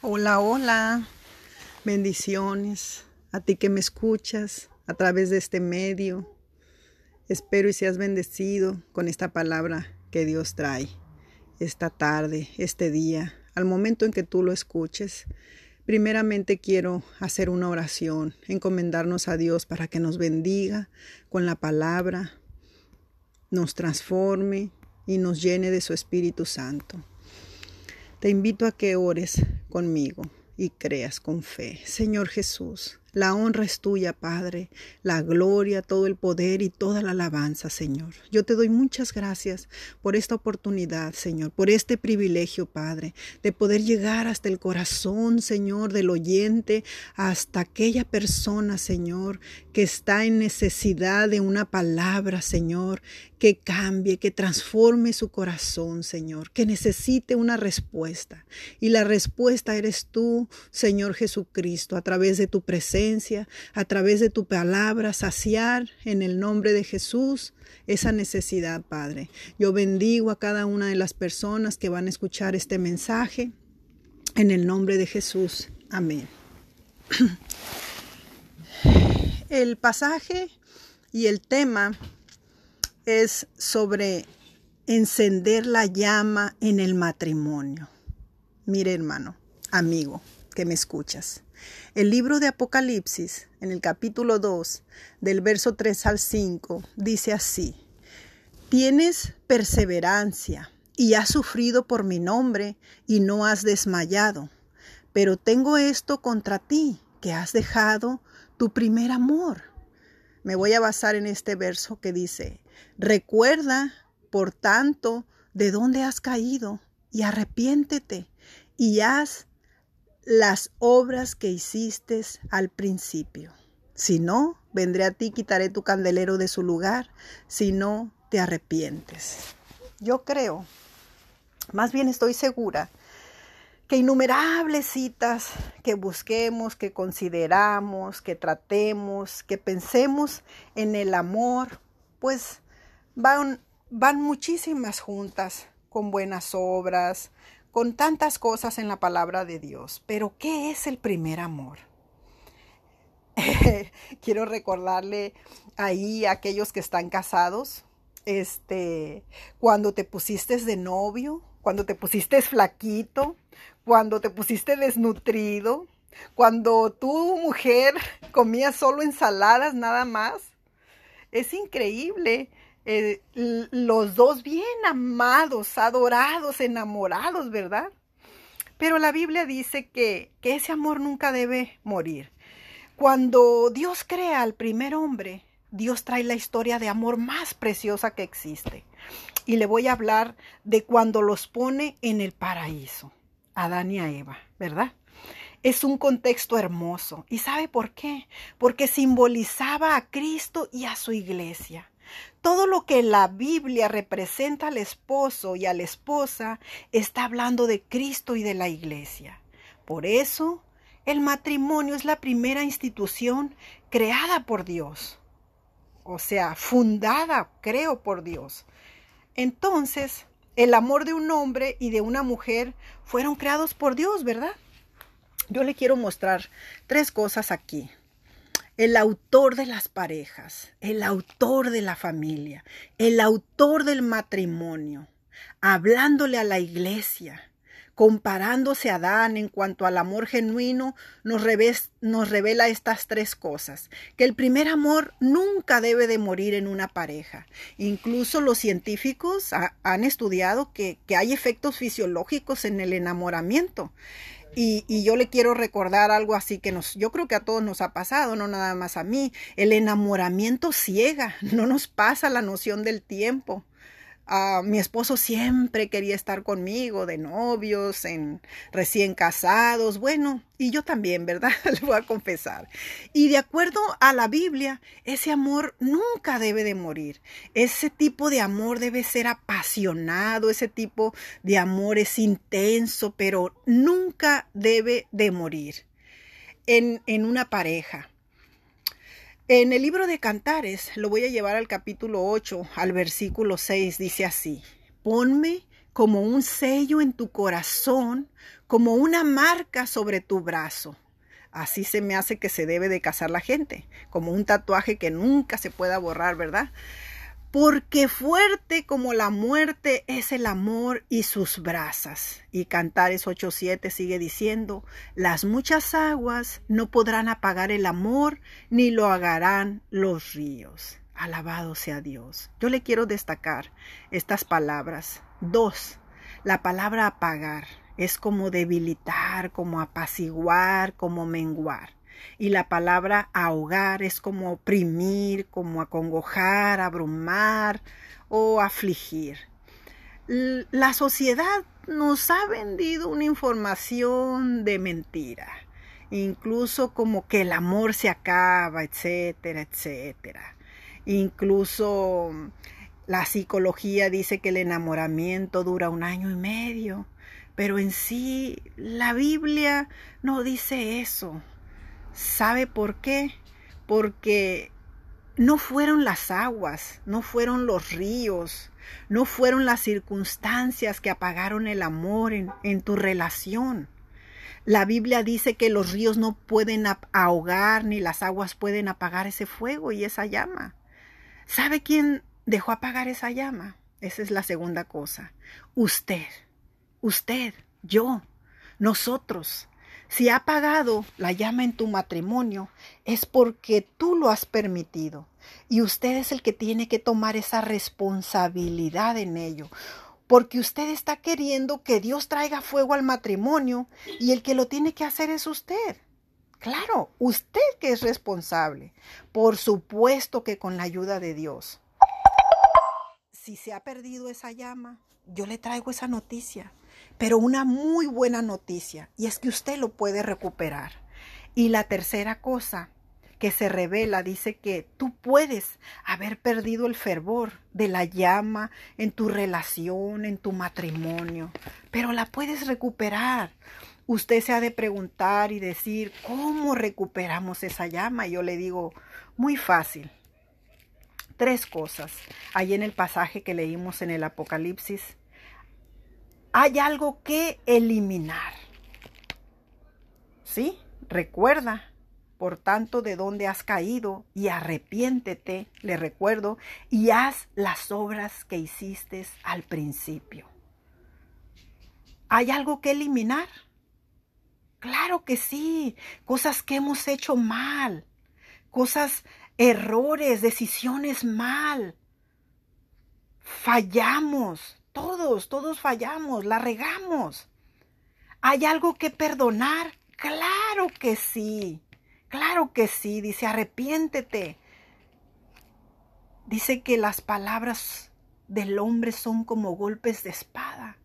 Hola, hola. Bendiciones a ti que me escuchas a través de este medio. Espero y seas bendecido con esta palabra que Dios trae esta tarde, este día, al momento en que tú lo escuches. Primeramente quiero hacer una oración, encomendarnos a Dios para que nos bendiga con la palabra, nos transforme y nos llene de su Espíritu Santo. Te invito a que ores conmigo y creas con fe. Señor Jesús, la honra es tuya, Padre, la gloria, todo el poder y toda la alabanza, Señor. Yo te doy muchas gracias por esta oportunidad, Señor, por este privilegio, Padre, de poder llegar hasta el corazón, Señor, del oyente, hasta aquella persona, Señor, que está en necesidad de una palabra, Señor, que cambie, que transforme su corazón, Señor, que necesite una respuesta. Y la respuesta eres tú, Señor Jesucristo, a través de tu presencia a través de tu palabra, saciar en el nombre de Jesús esa necesidad, Padre. Yo bendigo a cada una de las personas que van a escuchar este mensaje en el nombre de Jesús. Amén. El pasaje y el tema es sobre encender la llama en el matrimonio. Mire hermano, amigo, que me escuchas. El libro de Apocalipsis, en el capítulo 2, del verso 3 al 5, dice así, Tienes perseverancia y has sufrido por mi nombre y no has desmayado, pero tengo esto contra ti, que has dejado tu primer amor. Me voy a basar en este verso que dice, Recuerda, por tanto, de dónde has caído y arrepiéntete y haz las obras que hiciste al principio. Si no, vendré a ti, quitaré tu candelero de su lugar, si no te arrepientes. Yo creo, más bien estoy segura, que innumerables citas que busquemos, que consideramos, que tratemos, que pensemos en el amor, pues van, van muchísimas juntas con buenas obras, con tantas cosas en la palabra de Dios. Pero ¿qué es el primer amor? Quiero recordarle ahí a aquellos que están casados, este, cuando te pusiste de novio, cuando te pusiste flaquito, cuando te pusiste desnutrido, cuando tu mujer comía solo ensaladas nada más. Es increíble eh, los dos bien amados, adorados, enamorados, ¿verdad? Pero la Biblia dice que, ese amor nunca debe morir. Cuando Dios crea al primer hombre, Dios trae la historia de amor más preciosa que existe. Y le voy a hablar de cuando los pone en el paraíso, Adán y a Eva, ¿verdad? Es un contexto hermoso. ¿Y sabe por qué? Porque simbolizaba a Cristo y a su iglesia. Todo lo que la Biblia representa al esposo y a la esposa está hablando de Cristo y de la iglesia. Por eso, el matrimonio es la primera institución creada por Dios. O sea, fundada, creo, por Dios. Entonces, el amor de un hombre y de una mujer fueron creados por Dios, ¿verdad? Yo le quiero mostrar tres cosas aquí el autor de las parejas, el autor de la familia, el autor del matrimonio, hablándole a la iglesia, comparándose a Adán en cuanto al amor genuino, nos, revela estas tres cosas. Que el primer amor nunca debe de morir en una pareja. Incluso los científicos han estudiado que hay efectos fisiológicos en el enamoramiento. Y, yo le quiero recordar algo así que nos, yo creo que a todos nos ha pasado, no nada más a mí. El enamoramiento ciega, no nos pasa la noción del tiempo. Ah, mi esposo siempre quería estar conmigo, de novios, en recién casados, bueno, y yo también, ¿verdad? Le voy a confesar. Y de acuerdo a la Biblia, ese amor nunca debe de morir. Ese tipo de amor debe ser apasionado, ese tipo de amor es intenso, pero nunca debe de morir en, en una pareja. En el libro de Cantares, lo voy a llevar al capítulo 8, al versículo 6, dice así, ponme como un sello en tu corazón, como una marca sobre tu brazo. Así se me hace que se debe de casar la gente, como un tatuaje que nunca se pueda borrar, ¿verdad? Porque fuerte como la muerte es el amor y sus brasas. Y Cantares 8.7 sigue diciendo, las muchas aguas no podrán apagar el amor, ni lo hagarán los ríos. Alabado sea Dios. Yo le quiero destacar estas palabras. Dos, la palabra apagar es como debilitar, como apaciguar, como menguar. Y la palabra ahogar es como oprimir, como acongojar, abrumar o afligir. La sociedad nos ha vendido una información de mentira, incluso como que el amor se acaba, etcétera, etcétera. Incluso la psicología dice que el enamoramiento dura un año y medio, pero en sí la Biblia no dice eso. ¿Sabe por qué? Porque no fueron las aguas, no fueron los ríos, no fueron las circunstancias que apagaron el amor en, tu relación. La Biblia dice que los ríos no pueden ahogar ni las aguas pueden apagar ese fuego y esa llama. ¿Sabe quién dejó apagar esa llama? Esa es la segunda cosa. Usted, usted, yo, nosotros. Si ha apagado la llama en tu matrimonio, es porque tú lo has permitido. Y usted es el que tiene que tomar esa responsabilidad en ello. Porque usted está queriendo que Dios traiga fuego al matrimonio y el que lo tiene que hacer es usted. Claro, usted que es responsable. Por supuesto que con la ayuda de Dios. Si se ha perdido esa llama, yo le traigo esa noticia pero una muy buena noticia, y es que usted lo puede recuperar. Y la tercera cosa que se revela dice que tú puedes haber perdido el fervor de la llama en tu relación, en tu matrimonio, pero la puedes recuperar. Usted se ha de preguntar y decir, ¿cómo recuperamos esa llama? Y yo le digo, muy fácil. Tres cosas. Ahí en el pasaje que leímos en el Apocalipsis, hay algo que eliminar. ¿Sí? Recuerda, por tanto, de dónde has caído y arrepiéntete, le recuerdo, y haz las obras que hiciste al principio. ¿Hay algo que eliminar? Claro que sí, cosas que hemos hecho mal, cosas, errores, decisiones mal. Fallamos, todos, todos fallamos, la regamos. ¿Hay algo que perdonar? Claro que sí, claro que sí. Dice, arrepiéntete. Dice que las palabras del hombre son como golpes de espada.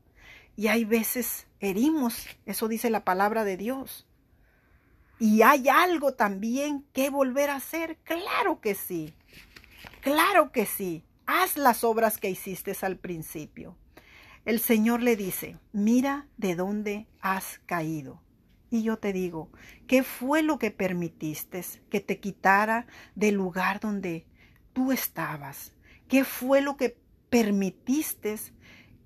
Y hay veces herimos, eso dice la palabra de Dios. Y hay algo también que volver a hacer. Claro que sí, claro que sí. Haz las obras que hiciste al principio el Señor le dice, mira de dónde has caído. Y yo te digo, ¿qué fue lo que permitiste que te quitara del lugar donde tú estabas? ¿Qué fue lo que permitiste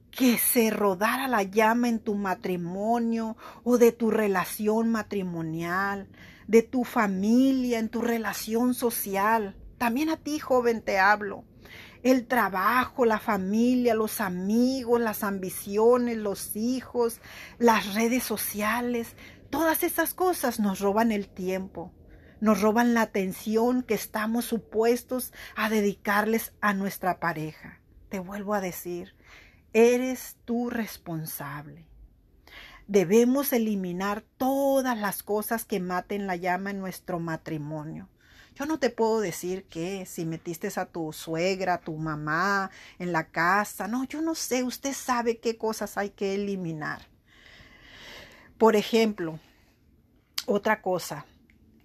que se rodara la llama en tu matrimonio o de tu relación matrimonial, de tu familia, en tu relación social? También a ti, joven, te hablo el trabajo, la familia, los amigos, las ambiciones, los hijos, las redes sociales, todas esas cosas nos roban el tiempo, nos roban la atención que estamos supuestos a dedicarles a nuestra pareja. Te vuelvo a decir, eres tú responsable. Debemos eliminar todas las cosas que maten la llama en nuestro matrimonio. Yo no te puedo decir que si metiste a tu suegra, a tu mamá en la casa. No, yo no sé. Usted sabe qué cosas hay que eliminar. Por ejemplo, otra cosa,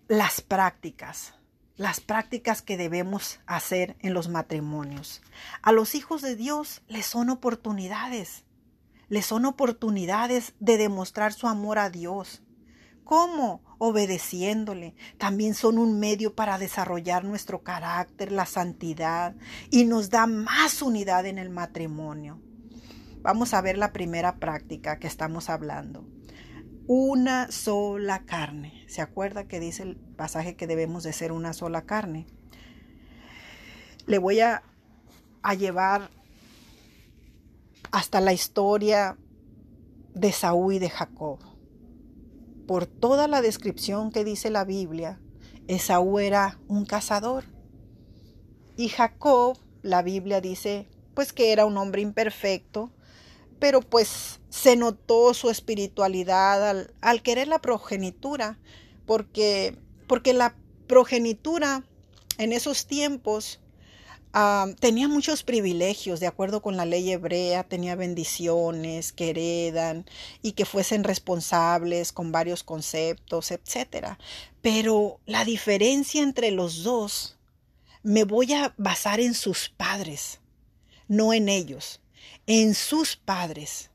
las prácticas. Las prácticas que debemos hacer en los matrimonios. A los hijos de Dios les son oportunidades. Les son oportunidades de demostrar su amor a Dios. ¿Cómo? Obedeciéndole. También son un medio para desarrollar nuestro carácter, la santidad y nos da más unidad en el matrimonio. vamos a ver la primera práctica que estamos hablando. Una sola carne. ¿Se acuerda que dice el pasaje que debemos de ser una sola carne? Le voy a, a llevar hasta la historia de Saúl y de Jacob. Por toda la descripción que dice la Biblia, Esaú era un cazador. Y Jacob, la Biblia dice, pues que era un hombre imperfecto, pero pues se notó su espiritualidad al, querer la progenitura, porque, porque la progenitura en esos tiempos tenía muchos privilegios, de acuerdo con la ley hebrea, tenía bendiciones que heredan y que fuesen responsables con varios conceptos, etc. Pero la diferencia entre los dos, me voy a basar en sus padres, no en ellos en sus padres.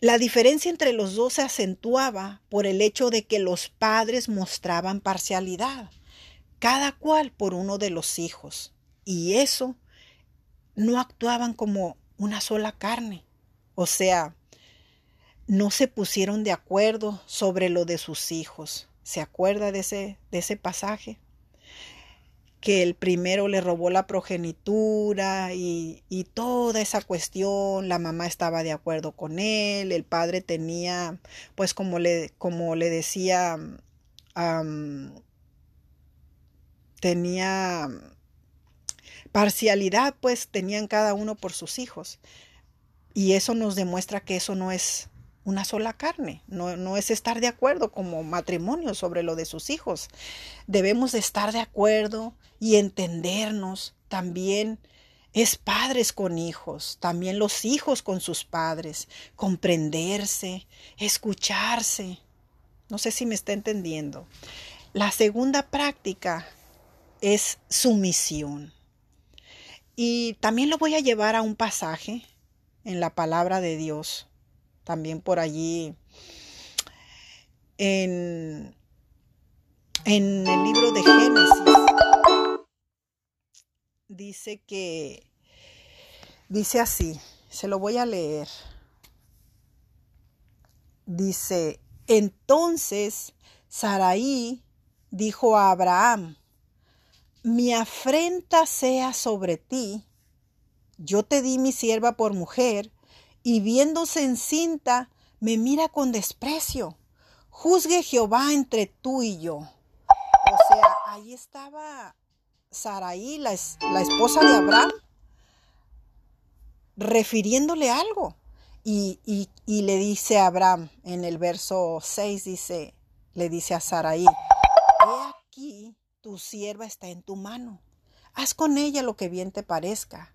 La diferencia entre los dos se acentuaba por el hecho de que los padres mostraban parcialidad, cada cual por uno de los hijos, y eso no actuaban como una sola carne, o sea, no se pusieron de acuerdo sobre lo de sus hijos. ¿Se acuerda de ese, de ese pasaje? que el primero le robó la progenitura y, toda esa cuestión, la mamá estaba de acuerdo con él, el padre tenía, pues como le, como le decía, tenía parcialidad, pues tenían cada uno por sus hijos. Y eso nos demuestra que eso no es una sola carne, no, no, es estar de acuerdo como matrimonio sobre lo de sus hijos. Debemos de estar de acuerdo y entendernos también. Es padres con hijos, también los hijos con sus padres, comprenderse, escucharse. No sé si me está entendiendo. La segunda práctica es sumisión. Y también lo voy a llevar a un pasaje en la palabra de Dios también por allí en, en el libro de Génesis. Dice que, dice así, se lo voy a leer. Dice, entonces Saraí dijo a Abraham, mi afrenta sea sobre ti, yo te di mi sierva por mujer, y viéndose encinta, me mira con desprecio. Juzgue Jehová entre tú y yo. O sea, ahí estaba Saraí, la, esposa de Abraham, refiriéndole algo. Y, y, le dice a Abraham en el verso 6, dice, le dice a Saraí, he aquí tu sierva está en tu mano, haz con ella lo que bien te parezca.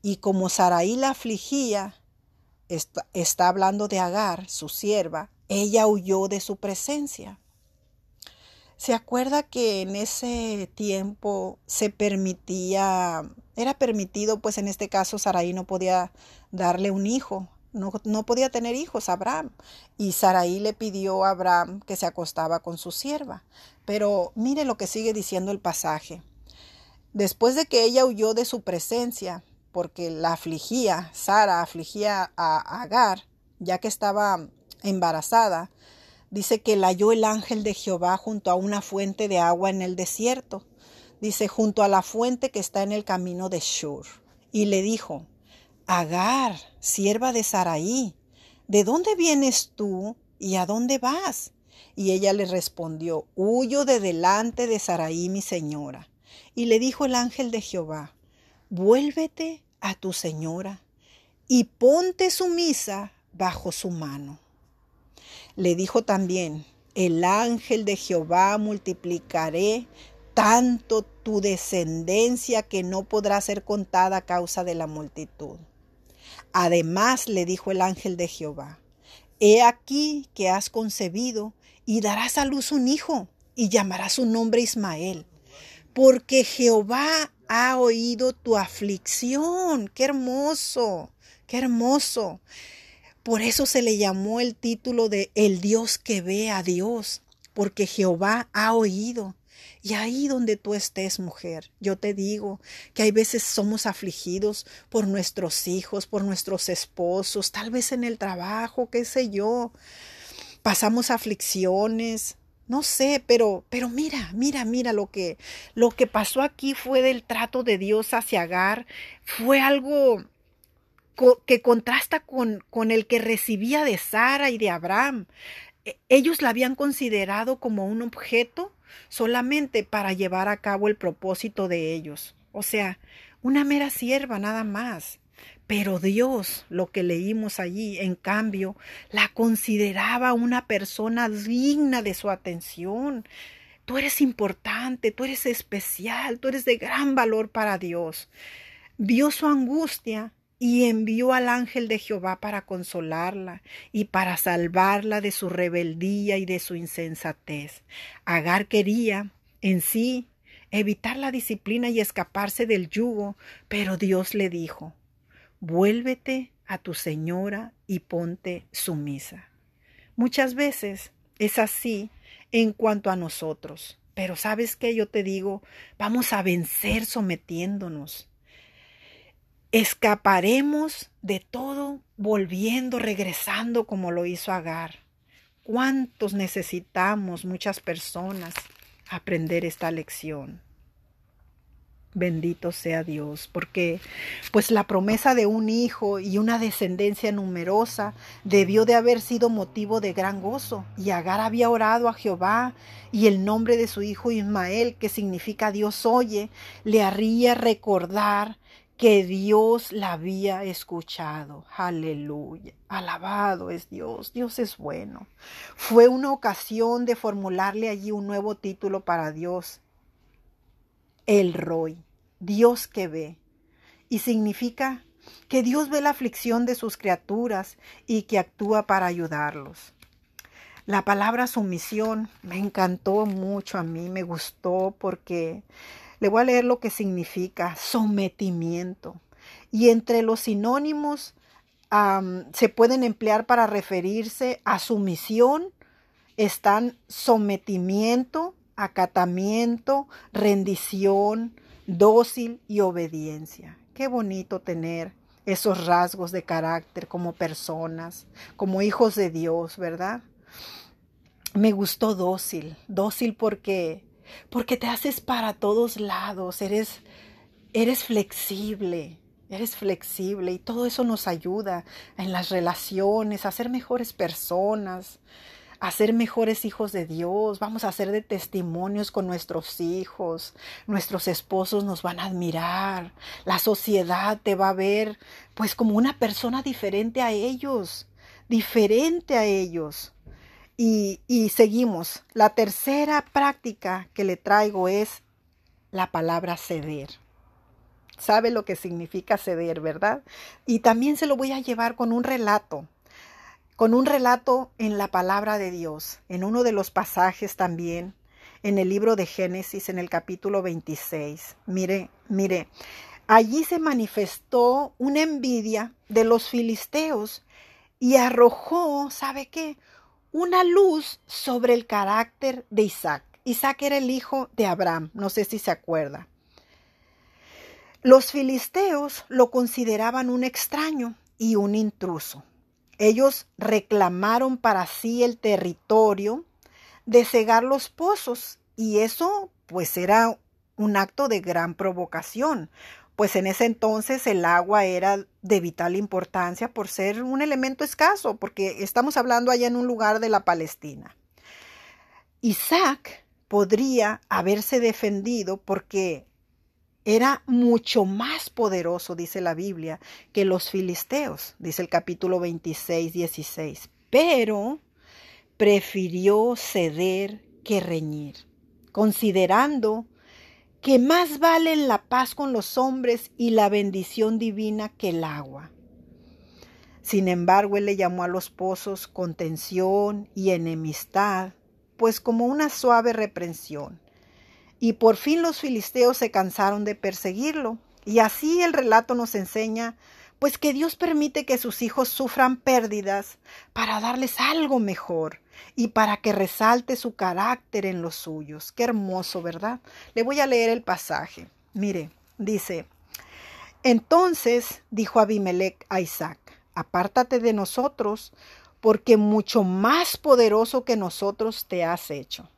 Y como Saraí la afligía, está, hablando de Agar, su sierva, ella huyó de su presencia. ¿Se acuerda que en ese tiempo se permitía, era permitido, pues en este caso Saraí no podía darle un hijo, no, no, podía tener hijos Abraham. Y Saraí le pidió a Abraham que se acostaba con su sierva. Pero mire lo que sigue diciendo el pasaje. Después de que ella huyó de su presencia, porque la afligía, Sara afligía a Agar, ya que estaba embarazada, dice que la halló el ángel de Jehová junto a una fuente de agua en el desierto, dice junto a la fuente que está en el camino de Shur, y le dijo, Agar, sierva de Saraí, ¿de dónde vienes tú y a dónde vas? Y ella le respondió, Huyo de delante de Saraí mi señora. Y le dijo el ángel de Jehová, vuélvete a tu señora y ponte sumisa bajo su mano. Le dijo también, el ángel de Jehová multiplicaré tanto tu descendencia que no podrá ser contada a causa de la multitud. Además le dijo el ángel de Jehová, He aquí que has concebido y darás a luz un hijo y llamarás su nombre Ismael, porque Jehová ha oído tu aflicción. Qué hermoso, qué hermoso. Por eso se le llamó el título de El Dios que ve a Dios, porque Jehová ha oído. Y ahí donde tú estés, mujer, yo te digo que hay veces somos afligidos por nuestros hijos, por nuestros esposos, tal vez en el trabajo, qué sé yo. Pasamos aflicciones, no sé, pero pero mira, mira, mira lo que lo que pasó aquí fue del trato de Dios hacia Agar, fue algo que contrasta con, con el que recibía de Sara y de Abraham. E, ellos la habían considerado como un objeto solamente para llevar a cabo el propósito de ellos. O sea, una mera sierva nada más. Pero Dios, lo que leímos allí, en cambio, la consideraba una persona digna de su atención. Tú eres importante, tú eres especial, tú eres de gran valor para Dios. Vio su angustia y envió al ángel de Jehová para consolarla y para salvarla de su rebeldía y de su insensatez. Agar quería en sí evitar la disciplina y escaparse del yugo, pero Dios le dijo, vuélvete a tu señora y ponte sumisa. Muchas veces es así en cuanto a nosotros, pero sabes que yo te digo, vamos a vencer sometiéndonos. Escaparemos de todo volviendo, regresando como lo hizo Agar. ¿Cuántos necesitamos, muchas personas, aprender esta lección? Bendito sea Dios, porque pues la promesa de un hijo y una descendencia numerosa debió de haber sido motivo de gran gozo. Y Agar había orado a Jehová y el nombre de su hijo Ismael, que significa Dios oye, le haría recordar que Dios la había escuchado. Aleluya. Alabado es Dios. Dios es bueno. Fue una ocasión de formularle allí un nuevo título para Dios. El Roy. Dios que ve. Y significa que Dios ve la aflicción de sus criaturas y que actúa para ayudarlos. La palabra sumisión me encantó mucho a mí, me gustó porque le voy a leer lo que significa sometimiento. Y entre los sinónimos se pueden emplear para referirse a sumisión, están sometimiento, acatamiento, rendición, dócil y obediencia. Qué bonito tener esos rasgos de carácter como personas, como hijos de Dios, ¿verdad? Me gustó dócil, dócil porque porque te haces para todos lados, eres, eres flexible, eres flexible y todo eso nos ayuda en las relaciones, a ser mejores personas, a ser mejores hijos de Dios, vamos a ser de testimonios con nuestros hijos, nuestros esposos nos van a admirar, la sociedad te va a ver pues como una persona diferente a ellos, diferente a ellos. Y, seguimos. La tercera práctica que le traigo es la palabra ceder. Sabe lo que significa ceder, ¿verdad? Y también se lo voy a llevar con un relato, con un relato en la palabra de Dios, en uno de los pasajes también, en el libro de Génesis, en el capítulo 26. Mire, mire, allí se manifestó una envidia de los filisteos y arrojó, ¿sabe qué? Una luz sobre el carácter de Isaac. Isaac era el hijo de Abraham, no sé si se acuerda. Los filisteos lo consideraban un extraño y un intruso. Ellos reclamaron para sí el territorio de cegar los pozos y eso pues era un acto de gran provocación, pues en ese entonces el agua era de vital importancia por ser un elemento escaso, porque estamos hablando allá en un lugar de la Palestina. Isaac podría haberse defendido porque era mucho más poderoso, dice la Biblia, que los filisteos, dice el capítulo 26, 16, pero prefirió ceder que reñir, considerando que más valen la paz con los hombres y la bendición divina que el agua. Sin embargo, él le llamó a los pozos contención y enemistad, pues como una suave reprensión. Y por fin los filisteos se cansaron de perseguirlo. Y así el relato nos enseña pues que Dios permite que sus hijos sufran pérdidas para darles algo mejor y para que resalte su carácter en los suyos. Qué hermoso, ¿verdad? Le voy a leer el pasaje. Mire, dice, entonces dijo Abimelech a Isaac, apártate de nosotros, porque mucho más poderoso que nosotros te has hecho.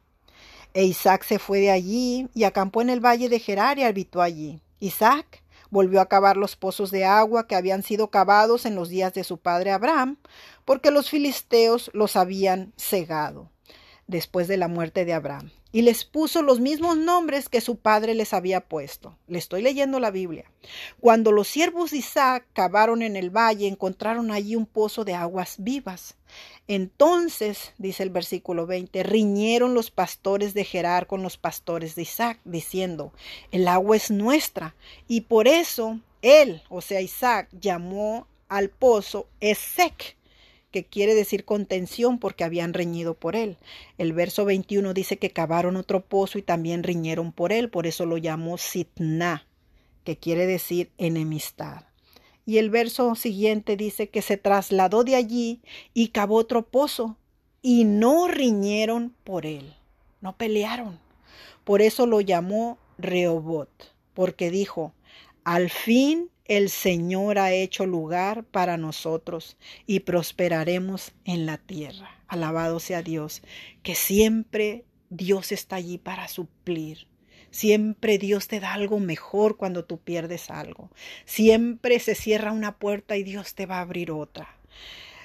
E Isaac se fue de allí y acampó en el valle de Gerar y habitó allí. Isaac volvió a cavar los pozos de agua que habían sido cavados en los días de su padre Abraham, porque los filisteos los habían cegado después de la muerte de Abraham y les puso los mismos nombres que su padre les había puesto. Le estoy leyendo la Biblia. Cuando los siervos de Isaac cavaron en el valle, encontraron allí un pozo de aguas vivas. Entonces, dice el versículo 20, riñeron los pastores de Gerar con los pastores de Isaac, diciendo, el agua es nuestra. Y por eso él, o sea, Isaac, llamó al pozo Esec que quiere decir contención porque habían reñido por él. El verso 21 dice que cavaron otro pozo y también riñeron por él, por eso lo llamó Sitna, que quiere decir enemistad. Y el verso siguiente dice que se trasladó de allí y cavó otro pozo y no riñeron por él, no pelearon. Por eso lo llamó Rehobot, porque dijo, al fin el Señor ha hecho lugar para nosotros y prosperaremos en la tierra. Alabado sea Dios, que siempre Dios está allí para suplir. Siempre Dios te da algo mejor cuando tú pierdes algo. Siempre se cierra una puerta y Dios te va a abrir otra.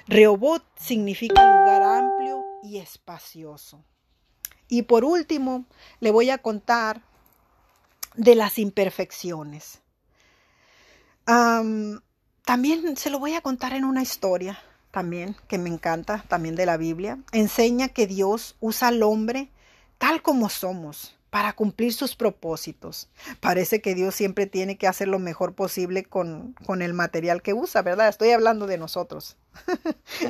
Rehobot significa lugar amplio y espacioso. Y por último, le voy a contar de las imperfecciones también se lo voy a contar en una historia, también, que me encanta, también de la Biblia. Enseña que Dios usa al hombre tal como somos para cumplir sus propósitos. Parece que Dios siempre tiene que hacer lo mejor posible con, con el material que usa, ¿verdad? Estoy hablando de nosotros.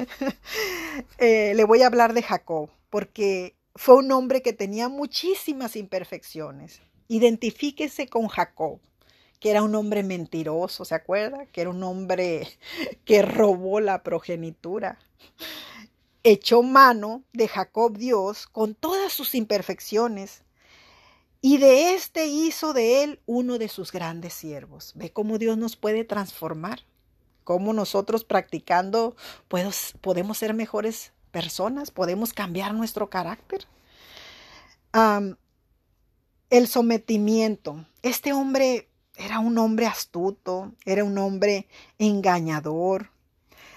Eh, le voy a hablar de Jacob, porque fue un hombre que tenía muchísimas imperfecciones. Identifíquese con Jacob que era un hombre mentiroso, ¿se acuerda? Que era un hombre que robó la progenitura. Echó mano de Jacob Dios con todas sus imperfecciones y de éste hizo de él uno de sus grandes siervos. Ve cómo Dios nos puede transformar, cómo nosotros practicando podemos ser mejores personas, podemos cambiar nuestro carácter. el sometimiento. Este hombre era un hombre astuto, era un hombre engañador.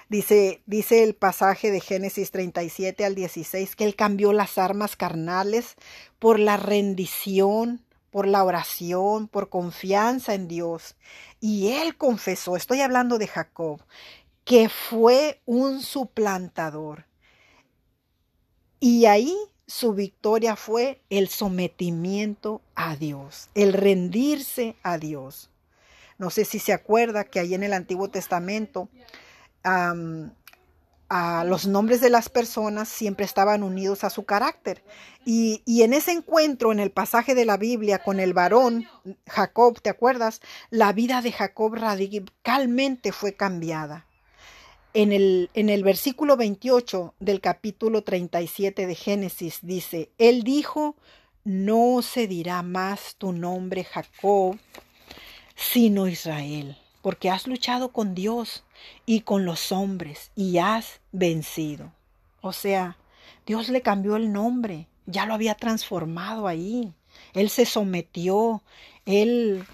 Dice, dice el pasaje de Génesis 37 al 16 que él cambió las armas carnales por la rendición, por la oración, por confianza en Dios. Y él confesó, estoy hablando de Jacob, que fue un suplantador. Y ahí su victoria fue el sometimiento a Dios, el rendirse a Dios. No sé si se acuerda que ahí en el Antiguo Testamento a los nombres de las personas siempre estaban unidos a su carácter. Y, y, en ese encuentro, en el pasaje de la Biblia con el varón Jacob, ¿te acuerdas? La vida de Jacob radicalmente fue cambiada. En el, en el versículo 28 del capítulo 37 de Génesis dice, Él dijo, no se dirá más tu nombre Jacob, sino Israel, porque has luchado con Dios y con los hombres y has vencido. O sea, Dios le cambió el nombre, ya lo había transformado ahí. Él se sometió, él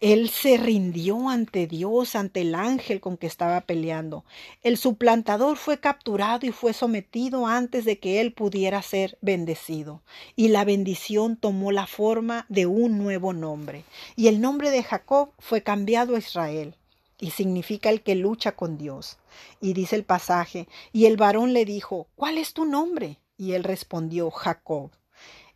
él se rindió ante Dios, ante el ángel con que estaba peleando. El suplantador fue capturado y fue sometido antes de que él pudiera ser bendecido. Y la bendición tomó la forma de un nuevo nombre. Y el nombre de Jacob fue cambiado a Israel. Y significa el que lucha con Dios. Y dice el pasaje, y el varón le dijo, ¿cuál es tu nombre? Y él respondió, Jacob.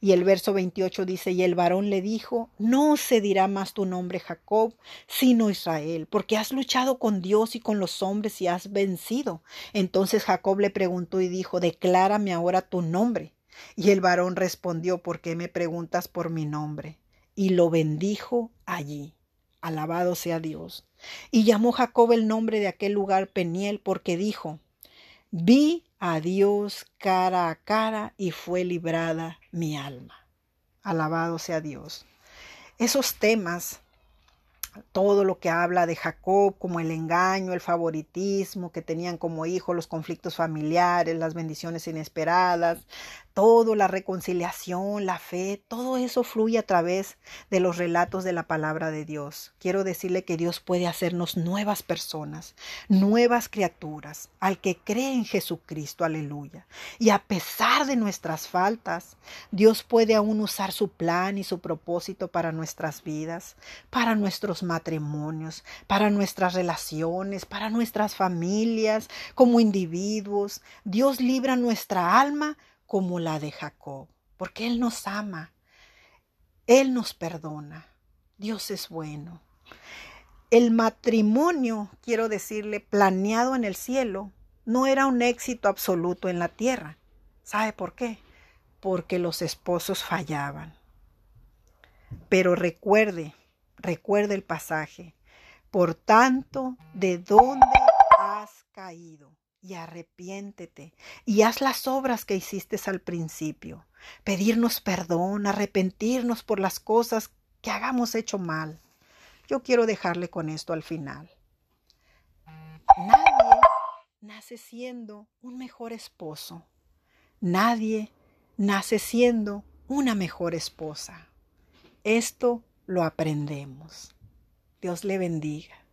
Y el verso 28 dice, y el varón le dijo, no se dirá más tu nombre Jacob, sino Israel, porque has luchado con Dios y con los hombres y has vencido. Entonces Jacob le preguntó y dijo, declárame ahora tu nombre. Y el varón respondió, ¿por qué me preguntas por mi nombre? Y lo bendijo allí. Alabado sea Dios. Y llamó Jacob el nombre de aquel lugar Peniel porque dijo, vi a Dios cara a cara y fue librada mi alma. Alabado sea Dios. Esos temas todo lo que habla de Jacob, como el engaño, el favoritismo que tenían como hijo, los conflictos familiares, las bendiciones inesperadas, todo, la reconciliación, la fe, todo eso fluye a través de los relatos de la palabra de Dios. Quiero decirle que Dios puede hacernos nuevas personas, nuevas criaturas, al que cree en Jesucristo, aleluya. Y a pesar de nuestras faltas, Dios puede aún usar su plan y su propósito para nuestras vidas, para nuestros matrimonios, para nuestras relaciones, para nuestras familias, como individuos. Dios libra nuestra alma como la de Jacob, porque Él nos ama, Él nos perdona, Dios es bueno. El matrimonio, quiero decirle, planeado en el cielo, no era un éxito absoluto en la tierra. ¿Sabe por qué? Porque los esposos fallaban. Pero recuerde, recuerde el pasaje. Por tanto, ¿de dónde has caído? Y arrepiéntete y haz las obras que hiciste al principio. Pedirnos perdón, arrepentirnos por las cosas que hagamos hecho mal. Yo quiero dejarle con esto al final. Nadie nace siendo un mejor esposo. Nadie nace siendo una mejor esposa. Esto lo aprendemos. Dios le bendiga.